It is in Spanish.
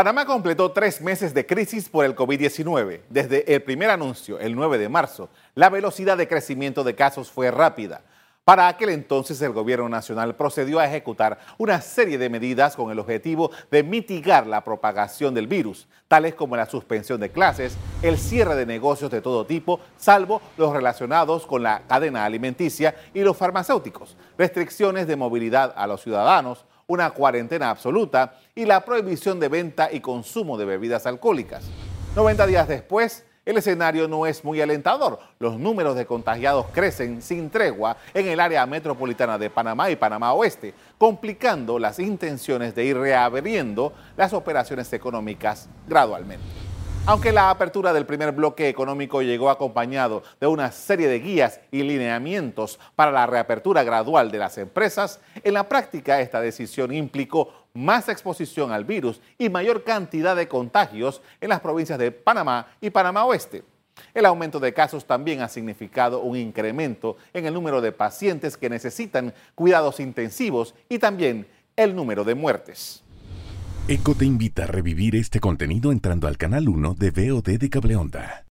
Panamá completó tres meses de crisis por el COVID-19. Desde el primer anuncio, el 9 de marzo, la velocidad de crecimiento de casos fue rápida. Para aquel entonces el gobierno nacional procedió a ejecutar una serie de medidas con el objetivo de mitigar la propagación del virus, tales como la suspensión de clases, el cierre de negocios de todo tipo, salvo los relacionados con la cadena alimenticia y los farmacéuticos, restricciones de movilidad a los ciudadanos, una cuarentena absoluta y la prohibición de venta y consumo de bebidas alcohólicas. 90 días después, el escenario no es muy alentador. Los números de contagiados crecen sin tregua en el área metropolitana de Panamá y Panamá Oeste, complicando las intenciones de ir reabriendo las operaciones económicas gradualmente. Aunque la apertura del primer bloque económico llegó acompañado de una serie de guías y lineamientos para la reapertura gradual de las empresas, en la práctica esta decisión implicó más exposición al virus y mayor cantidad de contagios en las provincias de Panamá y Panamá Oeste. El aumento de casos también ha significado un incremento en el número de pacientes que necesitan cuidados intensivos y también el número de muertes. ECO te invita a revivir este contenido entrando al canal 1 de VOD de Cableonda.